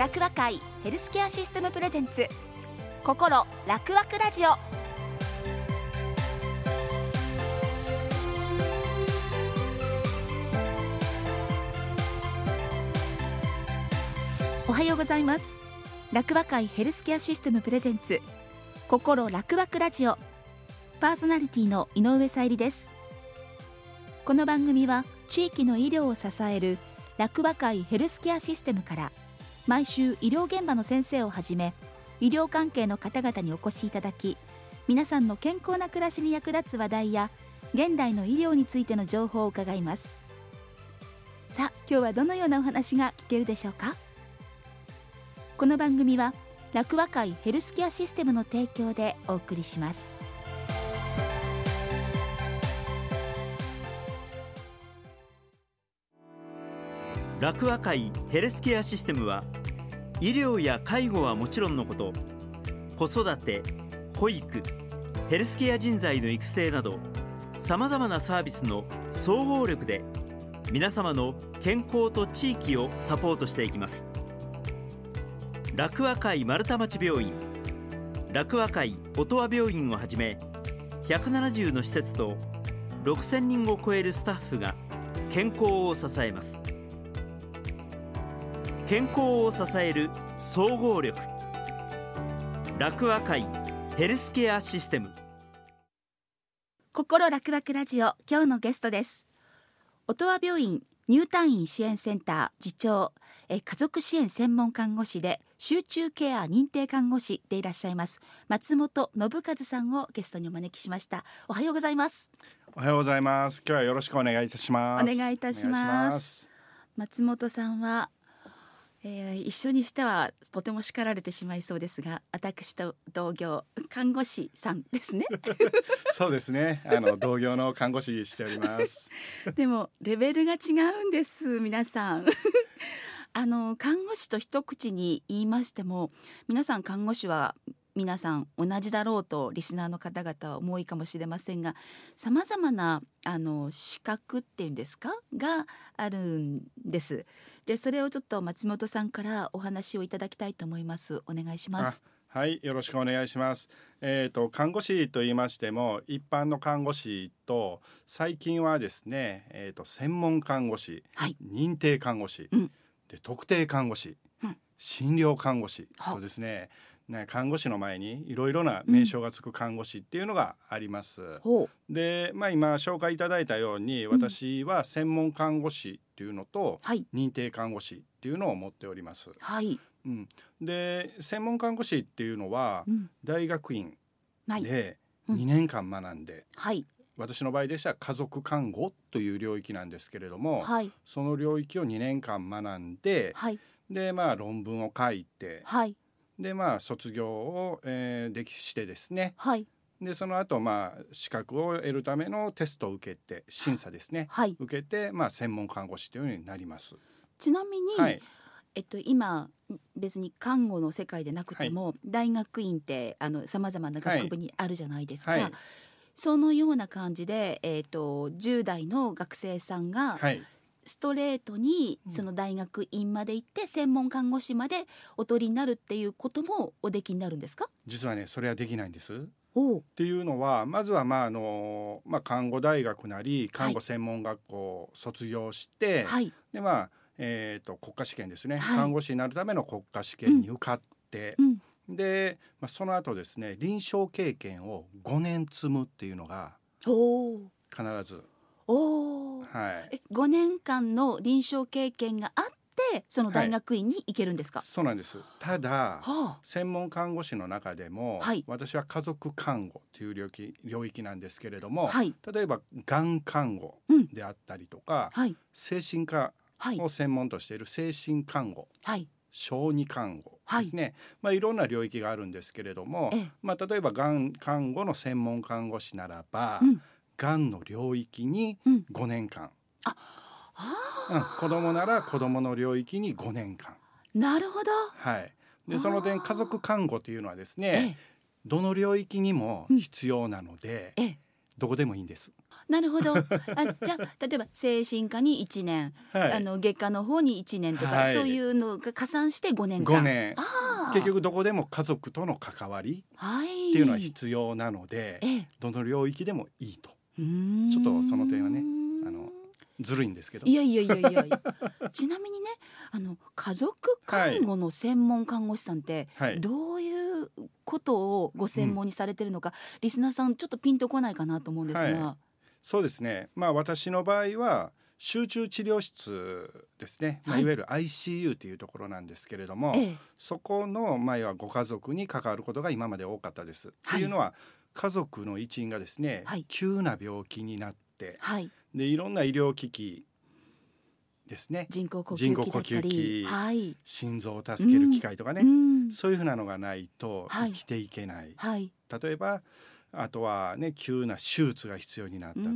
楽和会ヘルスケアシステムプレゼンツ心楽和ラジオ。おはようございます。楽和会ヘルスケアシステムプレゼンツ心楽和ラジオ。パーソナリティの井上さゆりです。この番組は地域の医療を支える楽和会ヘルスケアシステムから毎週医療現場の先生をはじめ医療関係の方々にお越しいただき皆さんの健康な暮らしに役立つ話題や現代の医療についての情報を伺います。さあ今日はどのようなお話が聞けるでしょうか？この番組は楽和会ヘルスケアシステムの提供でお送りします。楽和会ヘルスケアシステムは医療や介護はもちろんのこと子育て保育ヘルスケア人材の育成などさまざまなサービスの総合力で皆様の健康と地域をサポートしていきます。楽和会丸太町病院楽和会音羽病院をはじめ170の施設と6000人を超えるスタッフが健康を支えます。健康を支える総合力。楽和会ヘルスケアシステム。心楽々ラジオ今日のゲストです。音羽病院入退院支援センター次長え家族支援専門看護師で集中ケア認定看護師でいらっしゃいます松本信和さんをゲストにお招きしました。おはようございます。おはようございます。今日はよろしくお願いいたします。お願いいたします。松本さんはえー、一緒にしてはとても叱られてしまいそうですが私と同業看護師さんですね。そうですね。あの同業の看護師しております。でもレベルが違うんです皆さん。あの看護師と一口に言いましても皆さん看護師は皆さん同じだろうとリスナーの方々は思いかもしれませんがさまざまなあの資格っていうんですか？があるんです。でそれをちょっと松本さんからお話をいただきたいと思います。お願いします。はいよろしくお願いします。えっ、ー、と看護師と言いましても一般の看護師と最近はですねえっ、ー、と専門看護師、はい、認定看護師、うん、で特定看護師、うん、診療看護師とですね、ね、看護師の前にいろいろな名称がつく看護師っていうのがあります。う。ん、で、まあ、今紹介いただいたように私は専門看護師っていうのと、認定看護師っていうのを持っております。はい、うん、で専門看護師っていうのは、大学院で2年間学んで、はい、私の場合でしたら家族看護という領域なんですけれども、はい、その領域を2年間学んで、はい、でまあ論文を書いて、はい、でまあ卒業を、えー、できしてですね、はい、でその後まあ資格を得るためのテストを受けて審査ですね、はい、受けてまあ専門看護師というようになります。ちなみに、はい、えっと、今別に看護の世界でなくても、はい、大学院ってあのさまざまな学部にあるじゃないですか。はい、そのような感じで、えーと、と10代の学生さんが、ストレートにその大学院まで行って専門看護師までお取りになるっていうこともおできになるんですか？実はねそれはできないんです。っていうのはまずはまああの、まあ、看護大学なり看護専門学校を卒業して、はい、でまあ、えーと、国家試験ですね、はい、看護師になるための国家試験に受かって、うん。うん、で、まあ、その後ですね臨床経験を5年積むっていうのが必ずおはい、え5年間の臨床経験があってその大学院に行けるんですか、はい、そうなんです。ただ、はあ、専門看護師の中でも、はい、私は家族看護という領域領域なんですけれども、はい、例えばがん看護であったりとか、うん、精神科を専門としている精神看護、はい。小児看護ですね、はいまあ、いろんな領域があるんですけれども、まあ、例えばがん看護の専門看護師ならば、うん、がんの領域に5年間、うん、あうん、子供なら子供の領域に5年間。なるほど。はい。でその点家族看護というのはですね、どの領域にも必要なので、ええ、どこでもいいんです。なるほど。あじゃあ例えば精神科に1年、はい、あの外科の方に1年とか、はい、そういうのが加算して5年間。5年。結局どこでも家族との関わりっていうのは必要なので、はい、どの領域でもいいとちょっとその点はねあのずるいんですけど。いやいやいやいや ちなみにねあの家族看護の専門看護師さんって、はい、どういうことをご専門にされてるのか、うん、リスナーさんちょっとピンとこないかなと思うんですが、はい、そうですね。まあ私の場合は集中治療室ですね、まあ、い。わゆる ICU というところなんですけれども、ええ、そこの前はご家族に関わることが今まで多かったです。はい、というのは家族の一員がですね、はい、急な病気になって、はい、でいろんな医療機器ですね。人工呼吸器はい、心臓を助ける機械とかね、うん、そういうふうなのがないと生きていけない、はい、例えばあとはね急な手術が必要になったと。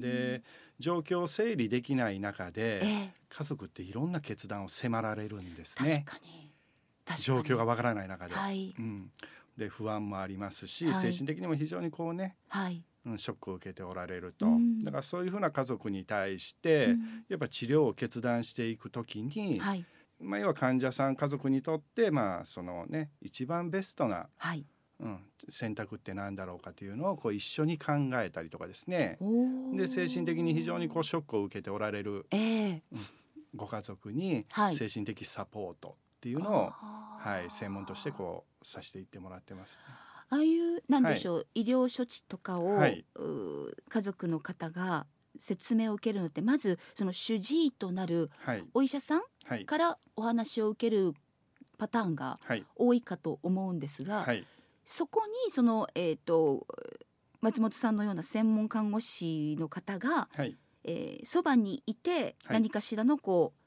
で状況を整理できない中で、えー、家族っていろんな決断を迫られるんですね。状況がわからない中で、はい、うん、で不安もありますし、はい、精神的にも非常にこうね、はい、うん、ショックを受けておられると、うん、だからそういうふうな家族に対して、うん、やっぱ治療を決断していくときに、はい、まあ、要は患者さん家族にとってまあそのね一番ベストな、はい、うん、選択って何だろうかというのをこう一緒に考えたりとかですね。で精神的に非常にこうショックを受けておられる、えー、うん、ご家族に精神的サポートっていうのを、はい、専門としてこうさせていってもらってます、ね。ああいうなんでしょう、はい、医療処置とかを、はい、家族の方が説明を受けるのってまずその主治医となるお医者さんからお話を受けるパターンが多いかと思うんですが、はい、そこにその、えーと、松本さんのような専門看護師の方が、はい、えー、そばにいて何かしらのこう、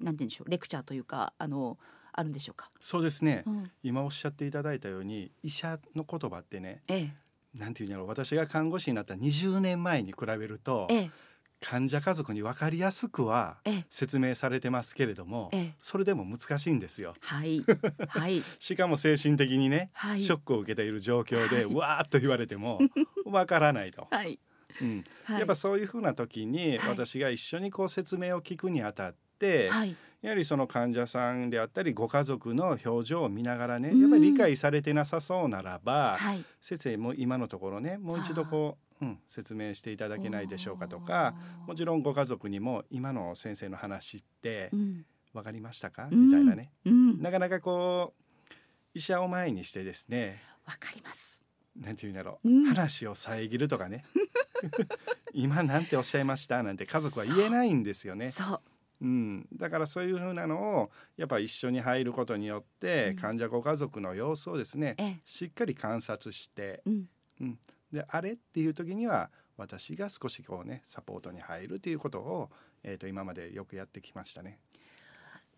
なんて言うんでしょうレクチャーというかあのあるんでしょうか？そうですね、うん、今おっしゃっていただいたように医者の言葉ってね、ええ、なんていうんだろう私が看護師になった20年前に比べると、ええ、患者家族に分かりやすくは説明されてますけれども、ええ、それでも難しいんですよ。はい、はい、しかも精神的にね、はい、ショックを受けている状況で、はい、わーっと言われても 分からないと。はい。うん、やっぱそういうふうな時に私が一緒にこう説明を聞くにあたって、はい、やはりその患者さんであったりご家族の表情を見ながらね、やっぱり理解されてなさそうならば、はい、先生も今のところねもう一度こう、うん、説明していただけないでしょうかとかもちろんご家族にも今の先生の話って分かりましたか、うん、みたいなね、うん、なかなかこう医者を前にしてですねわかります。なんていうんだろう、うん、話を遮るとかね。今なんておっしゃいましたなんて家族は言えないんですよね。そううん、だからそういうふうなのをやっぱ一緒に入ることによって、患者ご家族の様子をですね、しっかり観察して、うん、うん、であれっていう時には私が少しこうねサポートに入るということを、えー、と今までよくやってきましたね。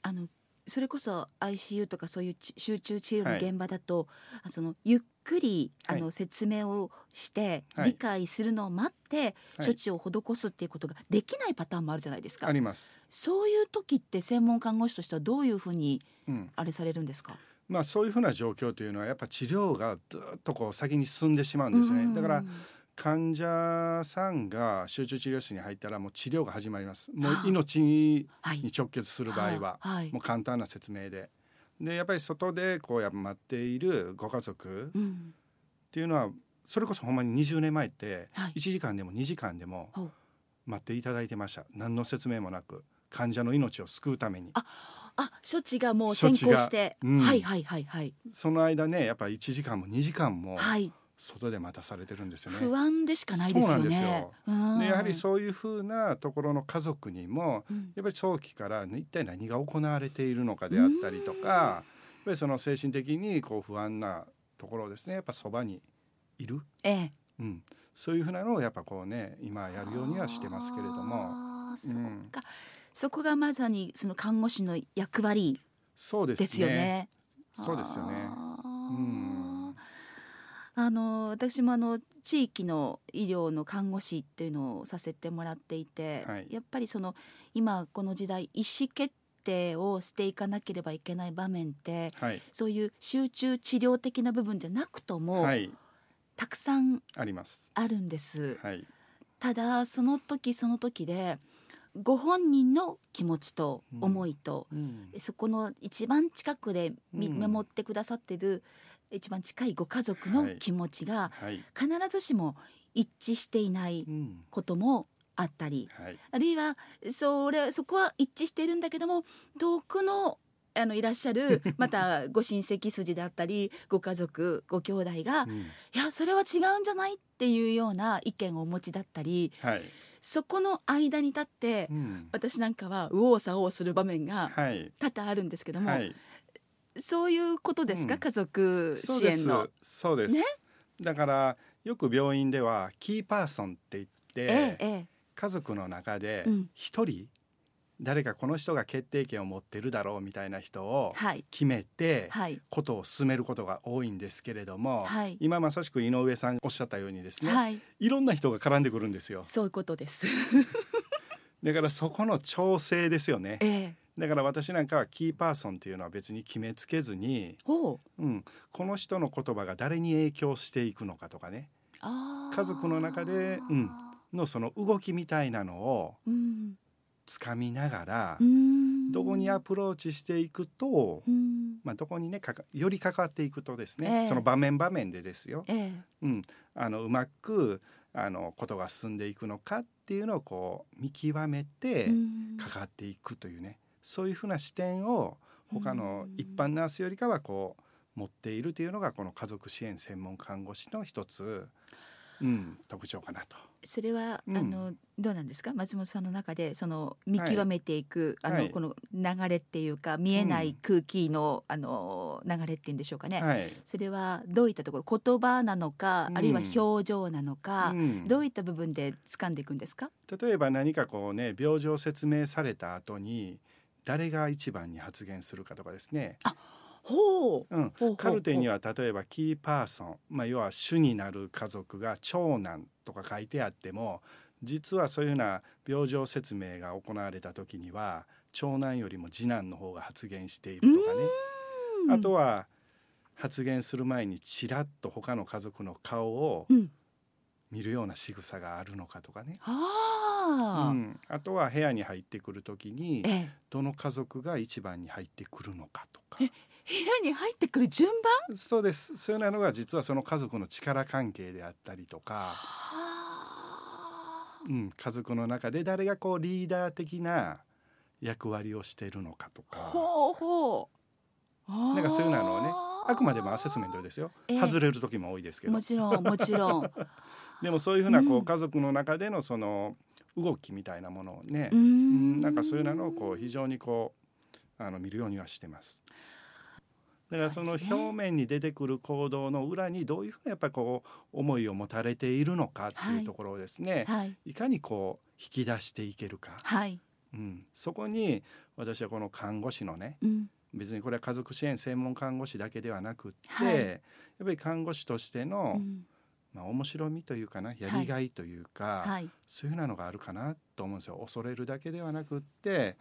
あのそれこそ ICU とかそういう集中治療の現場だと、はい、そのゆっくりあの説明をして理解するのを待って処置を施すっていうことができないパターンもあるじゃないですか。あります。そういう時って専門看護師としてはどういうふうにあれされるんですか、うん、まあそういうふうな状況というのはやっぱ治療がずっとこう先に進んでしまうんですね。だから患者さんが集中治療室に入ったらもう治療が始まります。もう命に直結する場合は、もう簡単な説明で。でやっぱり外でこうや待っているご家族っていうのは、それこそほんまに20年前って1時間でも2時間でも待っていただいてました。何の説明もなく患者の命を救うために。ああ処置がもう先行して、うん、はいはいはいはい。その間ねやっぱり1時間も2時間も、はい外で待たされてるんですよね。不安でしかないですよね。でやはりそういうふうなところの家族にも、うん、やっぱり早期から、ね、一体何が行われているのかであったりとか、やっぱりその精神的にこう不安なところですねやっぱそばにいる、ええ。うん、そういうふうなのをやっぱこうね今やるようにはしてますけれども。そうか、そこがまさにその看護師の役割ですよね。そうですよね。うんあの私もあの地域の医療の看護師っていうのをさせてもらっていて、はい、やっぱりその今この時代意思決定をしていかなければいけない場面って、はい、そういう集中治療的な部分じゃなくとも、はい、たくさんあります。あるんです。はい。ただその時その時でご本人の気持ちと思いと、うん。うん、そこの一番近くで見守ってくださってる、一番近いご家族の気持ちが必ずしも一致していないこともあったり、はい、あるいはそれそこは一致しているんだけども遠くのあのいらっしゃる またご親戚筋であったりご家族ご兄弟が、うん、いやそれは違うんじゃないっていうような意見をお持ちだったり、はい、そこの間に立って、うん、私なんかは右往左往する場面が多々あるんってども、はい、そういうことですか、うん、家族支援の。そうです、ね、だからよく病院ではキーパーソンって言って、ええ、家族の中で一人、誰かこの人が決定権を持ってるだろうみたいな人を決めてことを進めることが多いんですけれども、はい、今まさしく井上さんおっしゃったようにですね、はい、いろんな人が絡んでくるんですよ。そういうことです。だからそこの調整ですよね。ええだから私なんかはキーパーソンっていうのは別に決めつけずに、う。ん、この人の言葉が誰に影響していくのかとかね。家族の中で、うん、のその動きみたいなのを、うん。つかみながらどこにアプローチしていくと、まあ、どこにねかかより関わっていくとですね、えー、その場面場面でですよ、えー、うん、あのうまくあのことが進んでいくのかっていうのをこう見極めて関わっていくというねそういうふうな視点を他の一般ナースよりかはこう持っているというのがこの家族支援専門看護師の一つうん、特徴かなと。それは、うん、あのどうなんですか？松本さんの中でその見極めていく、はい、あの、はい、この流れっていうか見えない空気の、うん、あの流れっていうんでしょうかね、はい、それはどういったところ言葉なのか、うん、あるいは表情なのか、どういった部分で掴んでいくんですか？例えば何かこうね病状説明された後に誰が一番に発言するかとかですね。あほう、うん、カルテには例えばキーパーソン、まあ、要は主になる家族が長男とか書いてあっても実はそういうような病状説明が行われた時には長男よりも次男の方が発言しているとかね。あとは発言する前にちらっと他の家族の顔を見るような仕草があるのかとかね。うん、あとは部屋に入ってくる時にどの家族が一番に入ってくるのかとか。部屋に入ってくる順番？そうです。そういうのが実はその家族の力関係であったりとか、うん、家族の中で誰がこうリーダー的な役割をしているのかとか。ほうほう。なんかそういうのをねあくまでもアセスメントですよ、えー、外れる時も多いですけど。もちろんもちろん。でもそういうふうなこう、家族の中でのその動きみたいなものをねうん。なんかそういうのをこう非常にこうあの見るようにはしてます。だからその表面に出てくる行動の裏にどういうふうなやっぱりこう思いを持たれているのかっていうところをですね、はい、いかにこう引き出していけるか、はい、うん、そこに私はこの看護師のね、うん、別にこれは家族支援専門看護師だけではなくって、はい、やっぱり看護師としての、うん、まあ、面白みというかなやりがいというか、はい、そういうふうなのがあるかなと思うんですよ。恐れるだけではなくって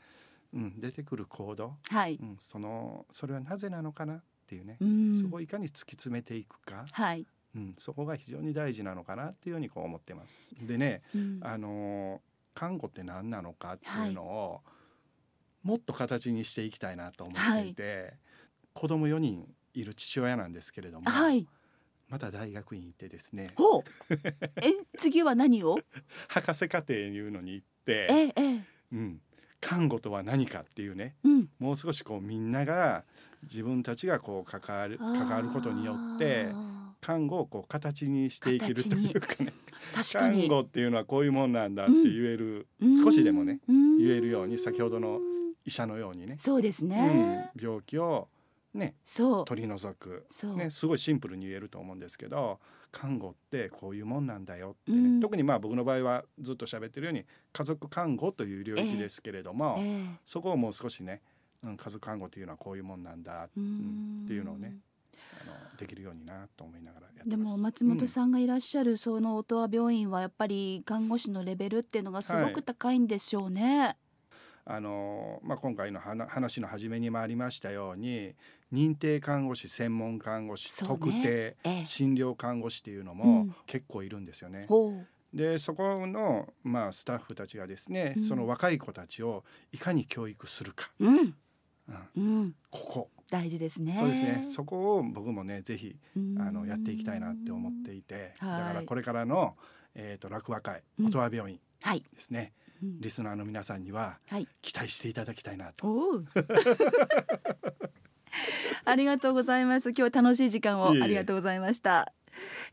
うん、出てくる行動、はい。うん、そのそれはなぜなのかなっていうね、うん、そこをいかに突き詰めていくか、はい。うん、そこが非常に大事なのかなっていうようにこう思ってます。でね、うん、あの看護って何なのかっていうのを、はい、もっと形にしていきたいなと思っていて、はい、子供4人いる父親なんですけれども、はい、また大学院行ってですね。え次は何を？博士課程いうのに行って、ええうん、看護とは何かっていうね、うん、もう少しこうみんなが自分たちがこう関わる関わることによって看護をこう形にしていけるというかね 看護っていうのはこういうもんなんだって言える、うん、少しでもね、言えるように先ほどの医者のようにね。そうですね、病気をね取り除く、ね、すごいシンプルに言えると思うんですけど看護ってこういうもんなんだよってね、うん、特にまあ僕の場合はずっと喋ってるように家族看護という領域ですけれども、えーえ。ー、そこをもう少しね、うん、家族看護というのはこういうもんなんだ、うん、っていうのをねあのできるようになと思いながらでも松本さんがいらっしゃるその音羽病院はやっぱり看護師のレベルっていうのがすごく高いんでしょうね。はいあのまあ、今回の話の初めにもありましたように認定看護師専門看護師、ね、特定、ええ、診療看護師っていうのも結構いるんですよね。でそこの、まあ、スタッフたちがですね、うん、その若い子たちをいかに教育するか、うん、うん、ここ。大事ですね。そうですね。そこを僕もねぜひあのやっていきたいなって思っていて。だからこれからの、えーと、落和会音羽病院ですね、はい、リスナーの皆さんには期待していただきたいなと。ありがとうございます。今日楽しい時間をありがとうございました。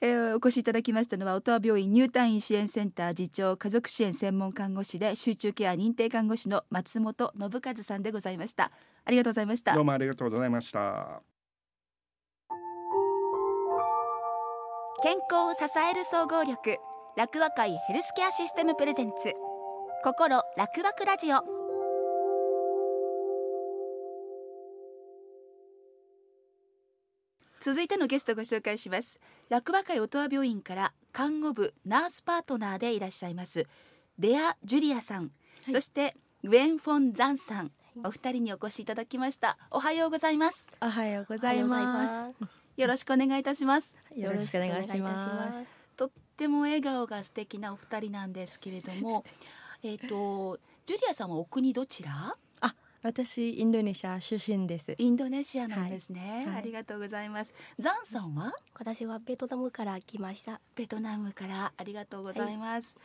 えー、お越しいただきましたのは音羽病院入退院支援センター次長家族支援専門看護師で集中ケア認定看護師の松本信和さんでございました。ありがとうございました。どうもありがとうございました。健康を支える総合力楽和会ヘルスケアシステムプレゼンツ心楽和ラジオ。続いてのゲストをご紹介します。楽和会音羽病院から看護部ナースパートナーでいらっしゃいますレア・ジュリアさん、はい、そしてグェン・フォン・ザンさん、お二人にお越しいただきました。おはようございます。おはようございます。よろしくお願いいたします。よろしくお願いします。とっても笑顔が素敵なお二人なんですけれどもえっとジュリアさんはお国どちら？私インドネシア出身です。インドネシアなんですね、はい、ありがとうございます。ザンさんは？私はベトナムから来ました。ベトナムからありがとうございます、は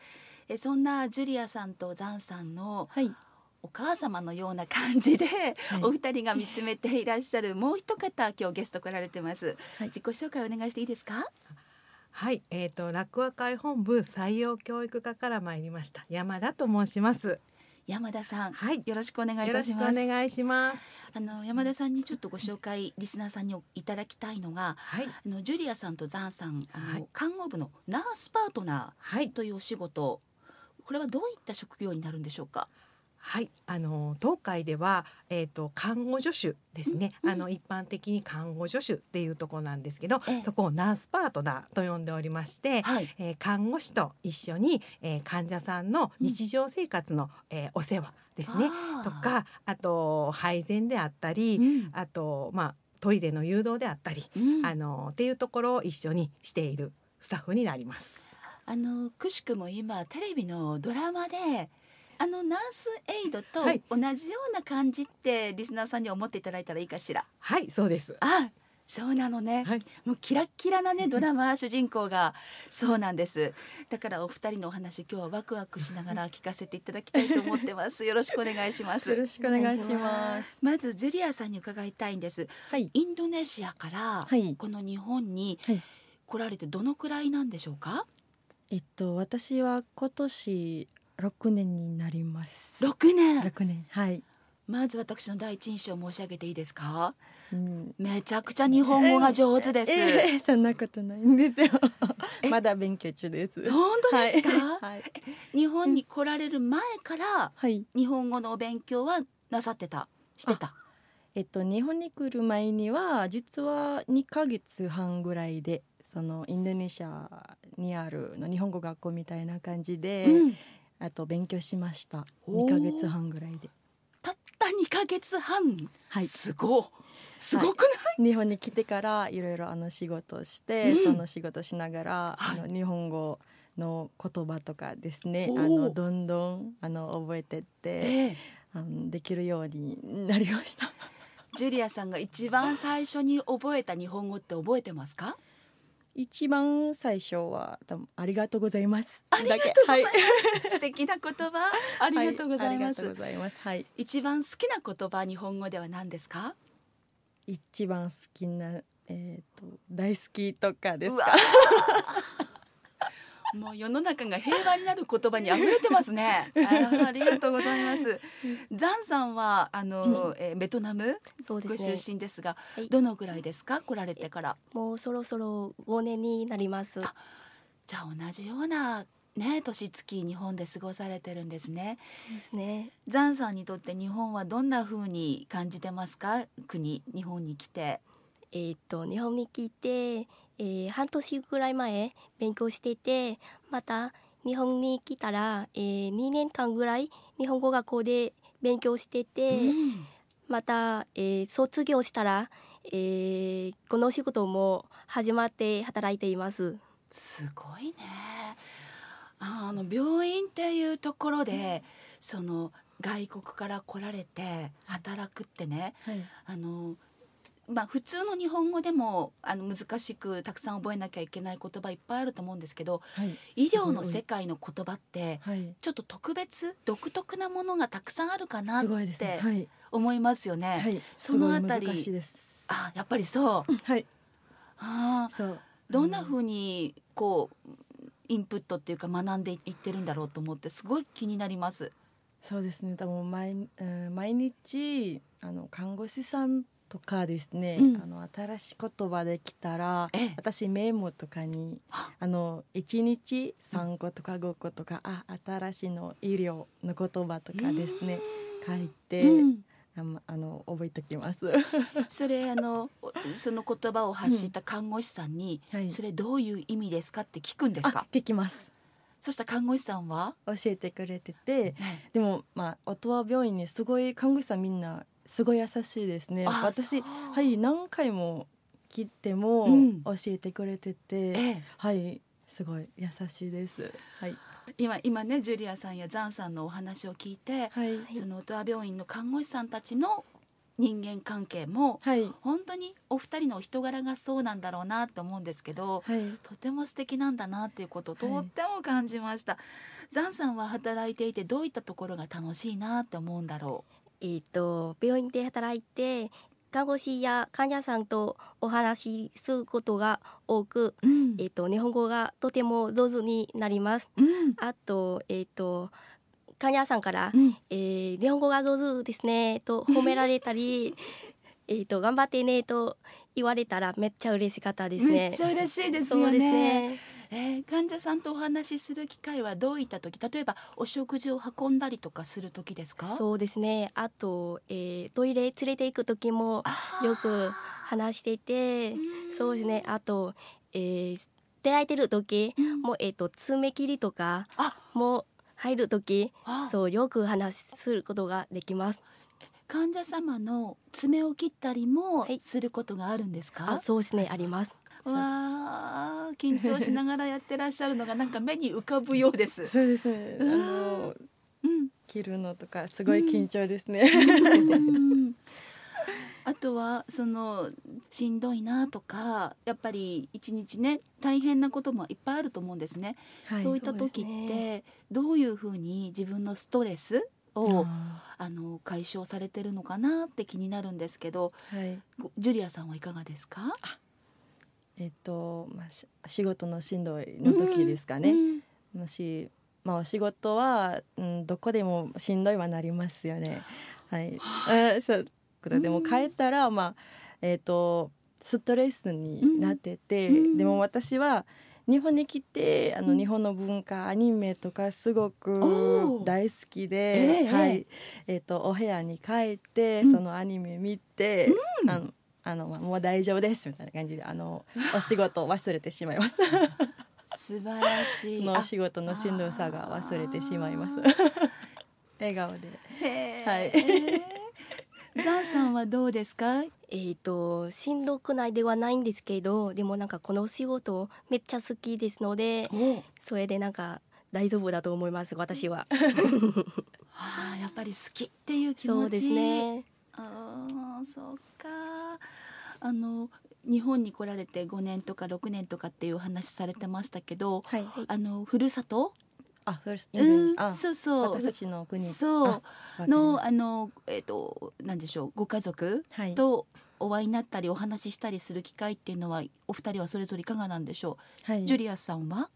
い、えそんなジュリアさんとザンさんの、はい、お母様のような感じで、はい、お二人が見つめていらっしゃるもう一方今日ゲスト来られてます、はい、自己紹介お願いしていいですか？はい、えっ、ー、と楽和会本部採用教育課から参りました。山田と申します。山田さん、はい、よろしくお願いいたします。お願いします。あの山田さんにちょっとご紹介リスナーさんにいただきたいのが、はい、あのジュリアさんとザンさん、あの、はい、看護部のナースパートナーというお仕事、これはどういった職業になるんでしょうか？はい、あの東海では、えーと、看護助手ですね、うん、あの一般的に看護助手っていうところなんですけど、ええ、そこをナースパートナーと呼んでおりまして、はい、えー、看護師と一緒に、えー、患者さんの日常生活の、うん、えー、お世話ですね。とかあと配膳であったり、うん、あとまあトイレの誘導であったり、あのっていうところを一緒にしているスタッフになります。あのくしくも今テレビのドラマであのナースエイドと同じような感じってリスナーさんに思っていただいたらいいかしら？はいそうです。あそうなのね、はい、もうキラキラなねドラマ主人公がそうなんです。だからお二人のお話今日はワクワクしながら聞かせていただきたいと思ってます。よろしくお願いします。よろしくお願いします。まずジュリアさんに伺いたいんです、はい、インドネシアからこの日本に来られてどのくらいなんでしょうか、えっと私は今年六年になります。六年。六年。はい。まず私の第一印象申し上げていいですか、うん、めちゃくちゃ日本語が上手です、えー、そんなことないんですよ。まだ勉強中です。本当ですか、はい、日本に来られる前から、はい、日本語のお勉強はなさってた？してた？えっと日本に来る前には実は二ヶ月半ぐらいでそのインドネシアにあるの日本語学校みたいな感じで、うんあと勉強しました。2ヶ月半ぐらいで。たった2ヶ月半？はい。すごすごくない、はい、日本に来てからいろいろあの仕事をして、うん、その仕事しながら、はい、あの日本語の言葉とかですねあのどんどんあの覚えてって、えー、あのできるようになりました。ジュリアさんが一番最初に覚えた日本語って覚えてますか？一番最初は多分ありがとうございます。ありがとうございます。はい、素敵な言葉ありがとうございます。はい、ますはい。一番好きな言葉日本語では何ですか？一番好きなえっ、ー、と大好きとかですか？もう世の中が平和になる言葉に溢れてますね。あありがとうございます。ザンさんはあの、えー、ベトナム？ご出身ですが、はい、どのぐらいですか？来られてから。もうそろそろ5年になります。じゃあ同じようなね年月日本で過ごされてるんですね。ですね。ザンさんにとって日本はどんな風に感じてますか？国日本に来て。えー、っと日本に来てえー、半年ぐらい前勉強しててまた日本に来たら、えー、2年間ぐらい日本語学校で勉強してて、うん、また、えー、卒業したら、えー、この仕事も始まって働いています。すごいね。あの病院っていうところで、その外国から来られて働くってね、はい、あのまあ、普通の日本語でもあの難しくたくさん覚えなきゃいけない言葉いっぱいあると思うんですけど、はい、医療の世界の言葉ってちょっと特別独特なものがたくさんあるかなって思いますよね。はい、そのあたり。あやっぱりそう。はい、あそう。どんなふうにこうインプットっていうか学んでいってるんだろうと思ってすごい気になります。そうですね。多分毎,、うん、毎日あの看護師さんとかですね、うん、あの新しい言葉できたら私メモとかにあの1日3個とか5個とか、あ新しいの医療の言葉とかですね書いて、うん、あの覚えておきます。それあのその言葉を発した看護師さんに、うんはい、それどういう意味ですかって聞くんですか？聞きます。そした看護師さんは？教えてくれてて、でもまあ音羽病院にすごい看護師さんみんなすごい優しいですね。私はい何回も切っても教えてくれてて、うん、はいすごい優しいです。はい。今今ねジュリアさんやザンさんのお話を聞いて、はい、その音羽病院の看護師さんたちの人間関係も、はい、本当にお二人のお人柄がそうなんだろうなと思うんですけど、はい、とても素敵なんだなっていうことをとっても感じました、はい、ザンさんは働いていてどういったところが楽しいなって思うんだろう？えーと、病院で働いて看護師や患者さんとお話しすることが多く、うん、えーと、日本語がとても上手になります。うん、あと,、えーと、患者さんから、うん、えー、日本語が上手ですね」と褒められたり えーと「頑張ってね」と言われたらめっちゃ嬉しかったですね。めっちゃ嬉しいですよね。えー、患者さんとお話しする機会はどういった時例えばお食事を運んだりとかする時ですか？そうですね。あと、えー、トイレ連れて行く時もよく話していてそうですね。あと、えー、出会えてる時も、えーと、爪切りとかも入る時そうよく話することができます。患者様の爪を切ったりもすることがあるんですか、はい、あそうですね。ありますわあ緊張しながらやってらっしゃるのがなんか目に浮かぶようです。そうですね。あの、うん、切るのとかすごい緊張ですね。あとはそのしんどいなとかやっぱり一日ね大変なこともいっぱいあると思うんですね。はい、そういった時ってどういうふうに自分のストレスをあの解消されてるのかなって気になるんですけど、はい、ジュリアさんはいかがですか？えっとまあ、仕事のしんどいの時ですかね、うんうん、もし、まあ、お仕事は、うん、どこでもしんどいはなりますよね。はい、あ。そうことで。も帰ったら、まあえっ、とストレスになってて、うん、でも私は日本に来てあの日本の文化、アニメとかすごく大好きで、えー、はい。えーと、お部屋に帰って、そのアニメ見て、あのあのもう大丈夫ですみたいな感じであのお仕事を忘れてしまいます。素晴らしい。そのお仕事のしんどさが忘れてしまいます。笑顔で。はい。ザンさんはどうですか？えっ、ー、としんどくないではないんですけどでもなんかこのお仕事めっちゃ好きですのでそれでなんか大丈夫だと思います私は。はあやっぱり好きっていう気持ち。そうですね。ああそうかあの日本に来られて5年とか6年とかっていう話されてましたけど、はい、あのふるさと？あ、ふるうん、そうそう。私たちの国。そう。のあのえっ、ー、となんでしょうご家族とお会いになったりお話ししたりする機会っていうのはお二人はそれぞれいかがなんでしょう、はい、ジュリアさんは？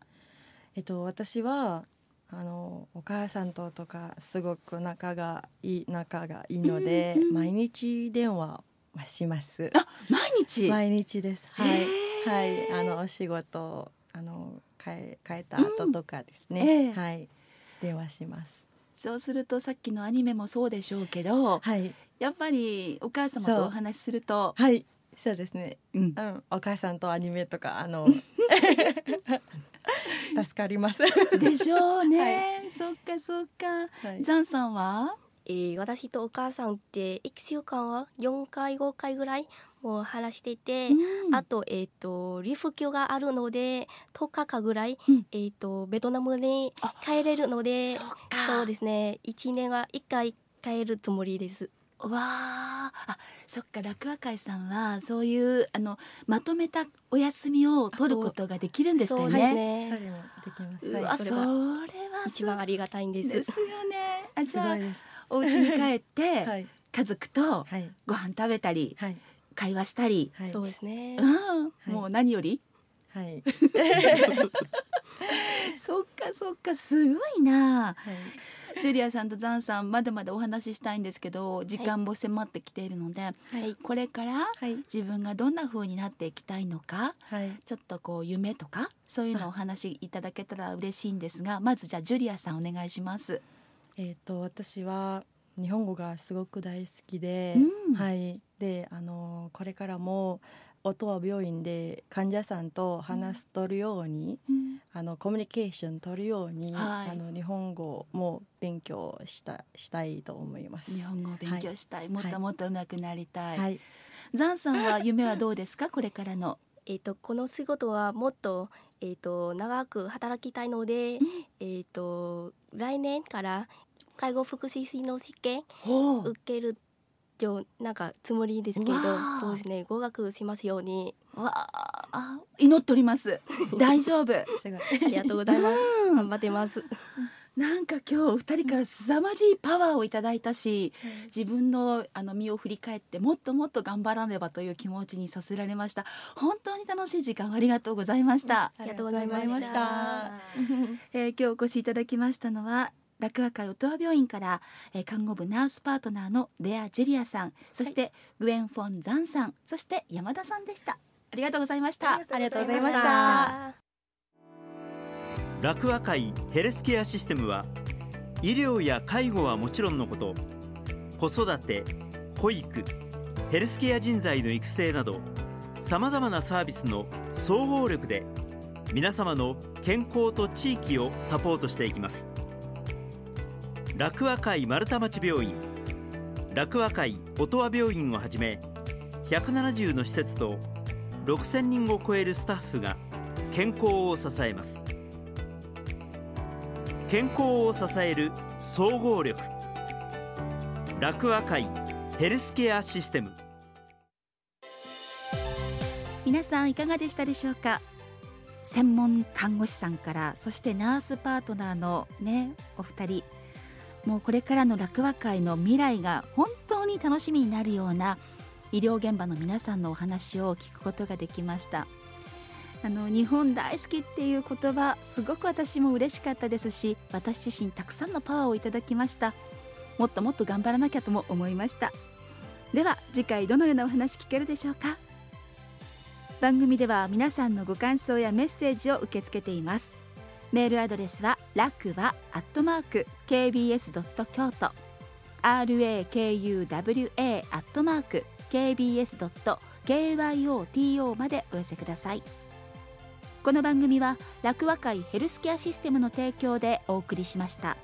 えっと私はあのお母さんととかすごく仲がいい仲がいいので、毎日電話はします。あ、毎日？毎日です。はい。はい。あのお仕事あの変え変えた後とかですね。うん、はい。電話します。そうするとさっきのアニメもそうでしょうけど、はい。やっぱりお母様とお話しすると、はい。そうですね。うん、うん、お母さんとアニメとかあの 助かります。でしょうね。はい、そっかそっか。はい、ザンさんは？えー、私とお母さんって1週間は4回5回ぐらいもう話してて、うん、あと,、えーと、リフ級があるので10日かぐらい、うん、えーと、ベトナムに帰れるのでそうですね1年は1回帰るつもりです。わあそっか楽和会さんはそういうあのまとめたお休みを取ることができるんですよね。それもできます。はい、それは一番ありがたいんです。ですよね。あじゃあお家に帰って、はい、家族とご飯食べたり、はい、会話したり、はい、そうですね、うん、もう何より、はい、そっかそっかすごいな、はい、ジュリアさんとザンさんまだまだお話ししたいんですけど時間も迫ってきているので、はい、これから自分がどんな風になっていきたいのか、はい、ちょっとこう夢とかそういうのをお話しいただけたら嬉しいんですがまずじゃあジュリアさんお願いします。えーと、私は日本語がすごく大好きで、うん、はい。であのこれからも音は病院で患者さんと話すとるように、うん、あのコミュニケーション取るように、はい、あの日本語も勉強したしたいと思います。日本語を勉強したい、はい、もっともっと上手くなりたい。はい、ザンさんは夢はどうですか？これからの。えっ、とこの仕事はもっとえっ、ー、と長く働きたいので、うん、えっ、と来年から介護福祉士の試験受けるよなんかつもりですけどそうですね合格しますように。わあ祈っております。大丈夫。ありがとうございます。頑張ってますなんか今日二人から凄まじいパワーをいただいたし、うん、自分のあの身を振り返ってもっともっと頑張らねばという気持ちにさせられました。本当に楽しい時間ありがとうございました、ありがとうございました。えー、今日お越しいただきましたのは楽和会音羽病院から、えー、看護部ナースパートナーのレア・ジュリアさん。そして、はい、グエン・フォン・ザンさん。そして山田さんでした。ありがとうございました。ありがとうございました楽和会ヘルスケアシステムは医療や介護はもちろんのこと子育て保育ヘルスケア人材の育成などさまざまなサービスの総合力で皆様の健康と地域をサポートしていきます。楽和会丸太町病院楽和会音羽病院をはじめ170の施設と6000人を超えるスタッフが健康を支えます。健康を支える総合力。楽和会ヘルスケアシステム。皆さんいかがでしたでしょうか？専門看護師さんからそしてナースパートナーのねお二人。もうこれからの楽和会の未来が本当に楽しみになるような医療現場の皆さんのお話を聞くことができました。あの日本大好きっていう言葉すごく私も嬉しかったですし私自身たくさんのパワーをいただきました。もっともっと頑張らなきゃとも思いました。では次回どのようなお話聞けるでしょうか。番組では皆さんのご感想やメッセージを受け付けています。メールアドレスはラクバアットマーク KBS ドット京都。rakuwa アットマーク kbs.kyoto までお寄せください。この番組は楽和会ヘルスケアシステムの提供でお送りしました。